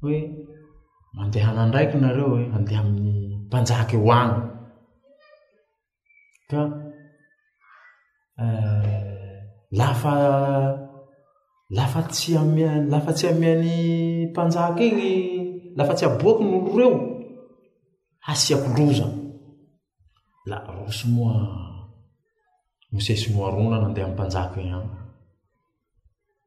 hoe mandeha hanandraiky nareo e handeha amin'ny mpanjaka eo any ka eh, lafa lafa tsy amea lafa tsy amean'ny mpanjaka igny lafa tsy aboaky ny olo reo hasiako loza la rosy moa mosesy moarona nandeha am'mpanjaka igny any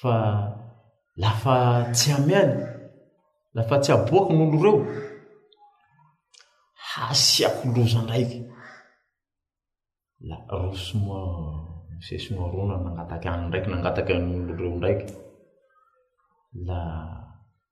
fa lafa tsy amiany lafa tsy aboako n'olo reo hasiako loza ndraiky la roso moa mosesy sy moarona nangataky any ndraiky nangataky an'olo reo ndraiky la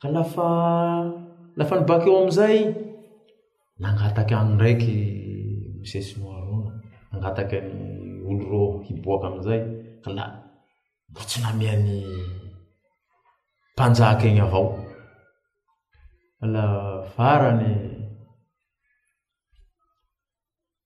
Ka lafa lafa nibaka eo amin'izay, nangataka an'i ndraiky Mosesy noho Arona, nangataka ny olo roa hiboaka amin'izay, ka la mbo tsy namean'ny mpanjaka iny avao. La farany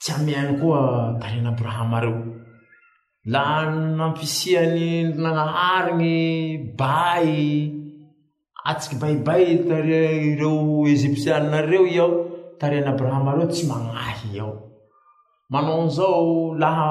Tsy hanome ihany koa balaina Abrahama ireo. Lany amin'ny fisian'ny Andrinanahary ny bay an-tsikibaibay tarehin'ireo Ejipsianina ireo iao, tarehin'i Abrahama ireo tsy manahy iao. Manao an'izao laha